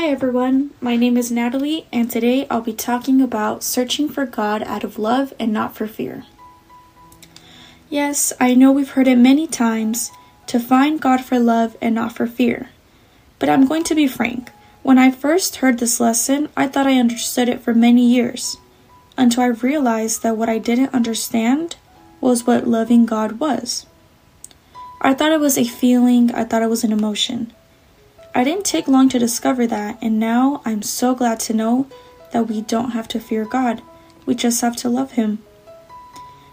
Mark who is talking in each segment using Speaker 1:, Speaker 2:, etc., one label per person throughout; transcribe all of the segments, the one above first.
Speaker 1: Hi everyone, my name is Natalie, and today I'll be talking about searching for God out of love and not for fear. Yes, I know we've heard it many times to find God for love and not for fear. But I'm going to be frank. When I first heard this lesson, I thought I understood it for many years, until I realized that what I didn't understand was what loving God was. I thought it was a feeling, I thought it was an emotion. I didn't take long to discover that, and now I'm so glad to know that we don't have to fear God. We just have to love Him.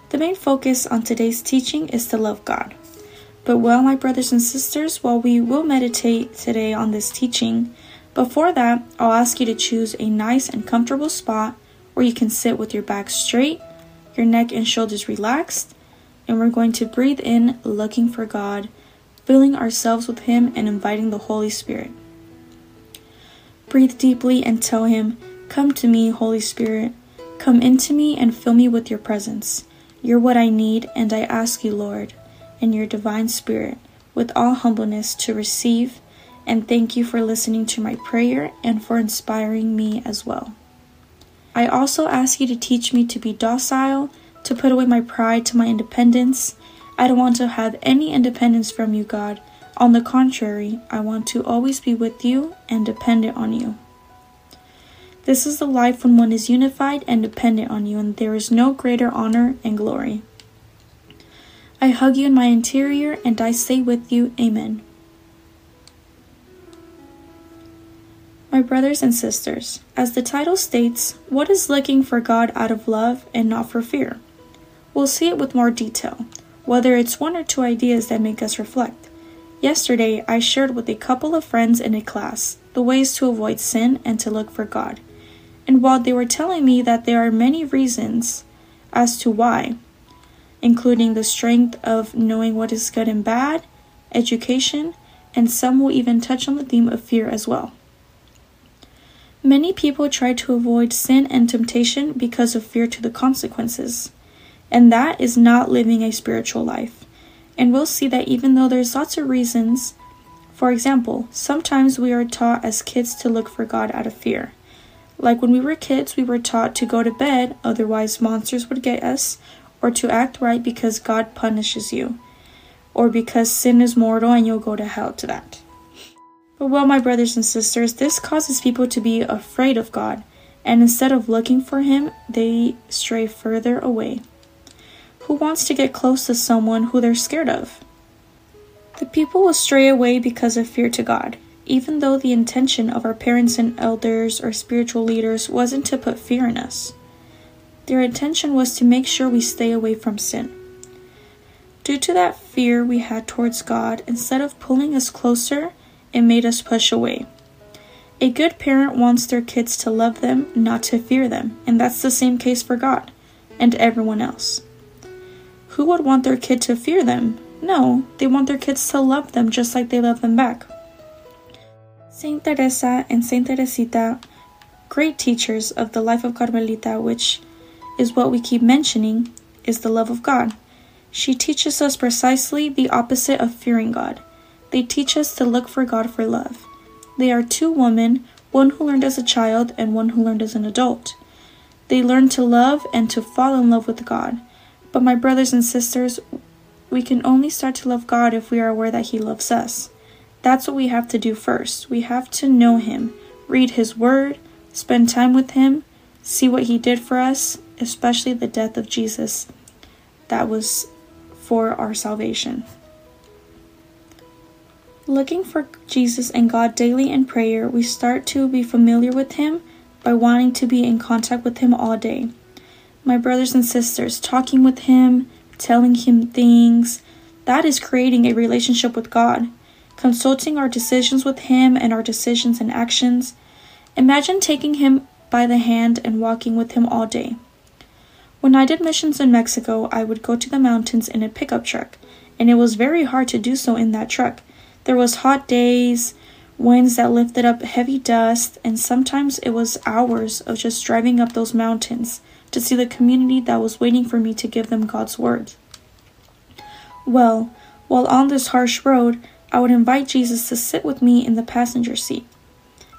Speaker 1: The main focus on today's teaching is to love God. But well, my brothers and sisters, while we will meditate today on this teaching, before that, I'll ask you to choose a nice and comfortable spot where you can sit with your back straight, your neck and shoulders relaxed, and we're going to breathe in, looking for God filling ourselves with Him and inviting the Holy Spirit. Breathe deeply and tell Him, Come to me, Holy Spirit. Come into me and fill me with your presence. You're what I need, and I ask you, Lord, in your divine spirit, with all humbleness, to receive and thank you for listening to my prayer and for inspiring me as well. I also ask you to teach me to be docile, to put away my pride to my independence, I don't want to have any independence from you, God. On the contrary, I want to always be with you and dependent on you. This is the life when one is unified and dependent on you, and there is no greater honor and glory. I hug you in my interior, and I say with you, Amen. My brothers and sisters, as the title states, what is looking for God out of love and not for fear? We'll see it with more detail whether it's one or two ideas that make us reflect. Yesterday, I shared with a couple of friends in a class the ways to avoid sin and to look for God. And while they were telling me that there are many reasons as to why, including the strength of knowing what is good and bad, education, and some will even touch on the theme of fear as well. Many people try to avoid sin and temptation because of fear to the consequences. And that is not living a spiritual life. And we'll see that even though there's lots of reasons, for example, sometimes we are taught as kids to look for God out of fear. Like when we were kids, we were taught to go to bed, otherwise, monsters would get us, or to act right because God punishes you, or because sin is mortal and you'll go to hell to that. But well, my brothers and sisters, this causes people to be afraid of God, and instead of looking for Him, they stray further away. Who wants to get close to someone who they're scared of? The people will stray away because of fear to God, even though the intention of our parents and elders or spiritual leaders wasn't to put fear in us. Their intention was to make sure we stay away from sin. Due to that fear we had towards God, instead of pulling us closer, it made us push away. A good parent wants their kids to love them, not to fear them, and that's the same case for God and everyone else. Who would want their kid to fear them? No, they want their kids to love them just like they love them back. Saint Teresa and Saint Teresita, great teachers of the life of Carmelita, which is what we keep mentioning, is the love of God. She teaches us precisely the opposite of fearing God. They teach us to look for God for love. They are two women, one who learned as a child and one who learned as an adult. They learned to love and to fall in love with God. But, my brothers and sisters, we can only start to love God if we are aware that He loves us. That's what we have to do first. We have to know Him, read His Word, spend time with Him, see what He did for us, especially the death of Jesus. That was for our salvation. Looking for Jesus and God daily in prayer, we start to be familiar with Him by wanting to be in contact with Him all day my brothers and sisters, talking with Him, telling Him things. That is creating a relationship with God, consulting our decisions with Him and our decisions and actions. Imagine taking Him by the hand and walking with Him all day. When I did missions in Mexico, I would go to the mountains in a pickup truck, and it was very hard to do so in that truck. There was hot days, winds that lifted up heavy dust, and sometimes it was hours of just driving up those mountains to see the community that was waiting for me to give them God's word. Well, while on this harsh road, I would invite Jesus to sit with me in the passenger seat.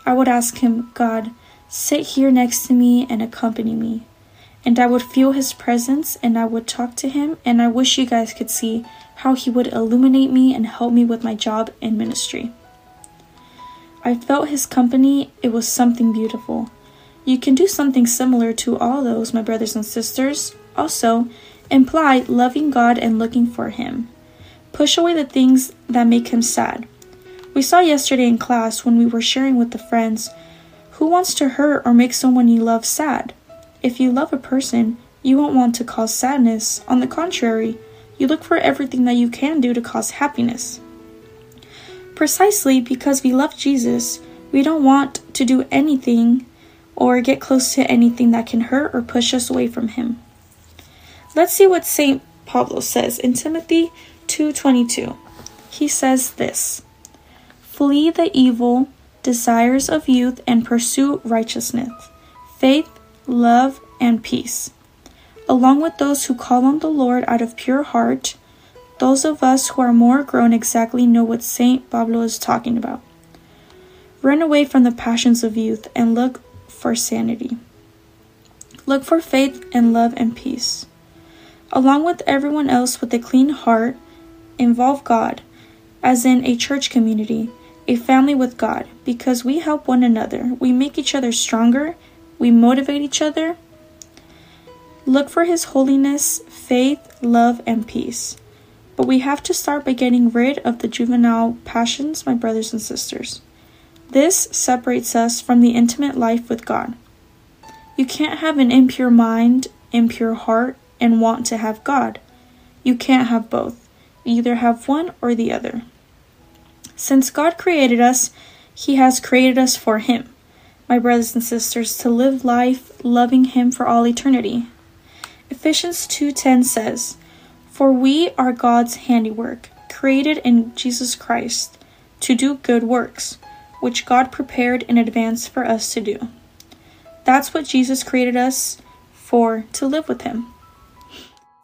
Speaker 1: I would ask Him, God, sit here next to me and accompany me. And I would feel His presence and I would talk to Him. And I wish you guys could see how He would illuminate me and help me with my job and ministry. I felt His company, it was something beautiful. You can do something similar to all those, my brothers and sisters. Also, imply loving God and looking for Him. Push away the things that make Him sad. We saw yesterday in class when we were sharing with the friends who wants to hurt or make someone you love sad? If you love a person, you won't want to cause sadness. On the contrary, you look for everything that you can do to cause happiness. Precisely because we love Jesus, we don't want to do anything or get close to anything that can hurt or push us away from him. Let's see what St. Pablo says in Timothy 2:22. He says this: Flee the evil desires of youth and pursue righteousness, faith, love, and peace. Along with those who call on the Lord out of pure heart, those of us who are more grown exactly know what St. Pablo is talking about. Run away from the passions of youth and look for sanity. Look for faith and love and peace. Along with everyone else with a clean heart, involve God, as in a church community a family with God because we help one another. We make each other stronger. We motivate each other. Look for His holiness, faith, love, and peace. But we have to start by getting rid of the juvenile passions, my brothers and sisters. This separates us from the intimate life with God. You can't have an impure mind, impure heart, and want to have God. You can't have both. You either have one or the other. Since God created us, He has created us for Him, my brothers and sisters, to live life loving Him for all eternity. Ephesians 2:10 says, "For we are God's handiwork, created in Jesus Christ, to do good works, which God prepared in advance for us to do." That's what Jesus created us for, to live with Him.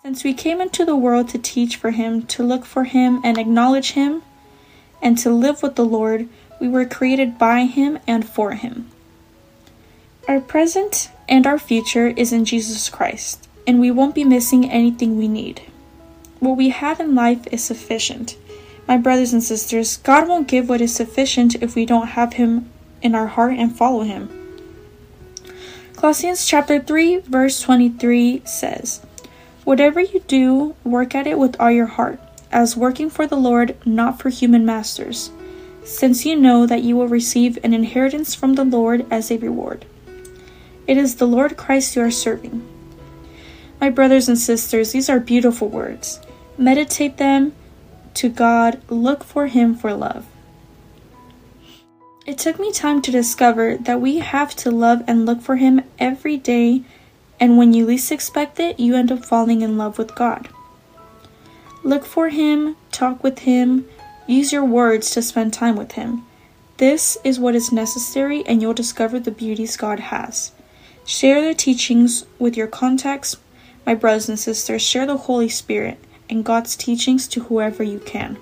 Speaker 1: Since we came into the world to teach for Him, to look for Him and acknowledge Him, and to live with the Lord, we were created by Him and for Him. Our present and our future is in Jesus Christ, and we won't be missing anything we need. What we have in life is sufficient. My brothers and sisters, God won't give what is sufficient if we don't have Him in our heart and follow Him. Colossians chapter 3 verse 23 says, Whatever you do, work at it with all your heart as working for the Lord, not for human masters, since you know that you will receive an inheritance from the Lord as a reward. It is the Lord Christ you are serving. My brothers and sisters, these are beautiful words. Meditate them to God, look for Him for love. It took me time to discover that we have to love and look for Him every day, and when you least expect it, you end up falling in love with God. Look for Him, talk with Him, use your words to spend time with Him. This is what is necessary, and you'll discover the beauties God has. Share the teachings with your contacts, my brothers and sisters. Share the Holy Spirit and God's teachings to whoever you can.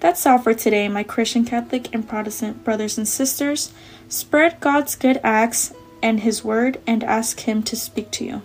Speaker 1: That's all for today, my Christian, Catholic, and Protestant brothers and sisters. Spread God's good acts and His Word and ask Him to speak to you.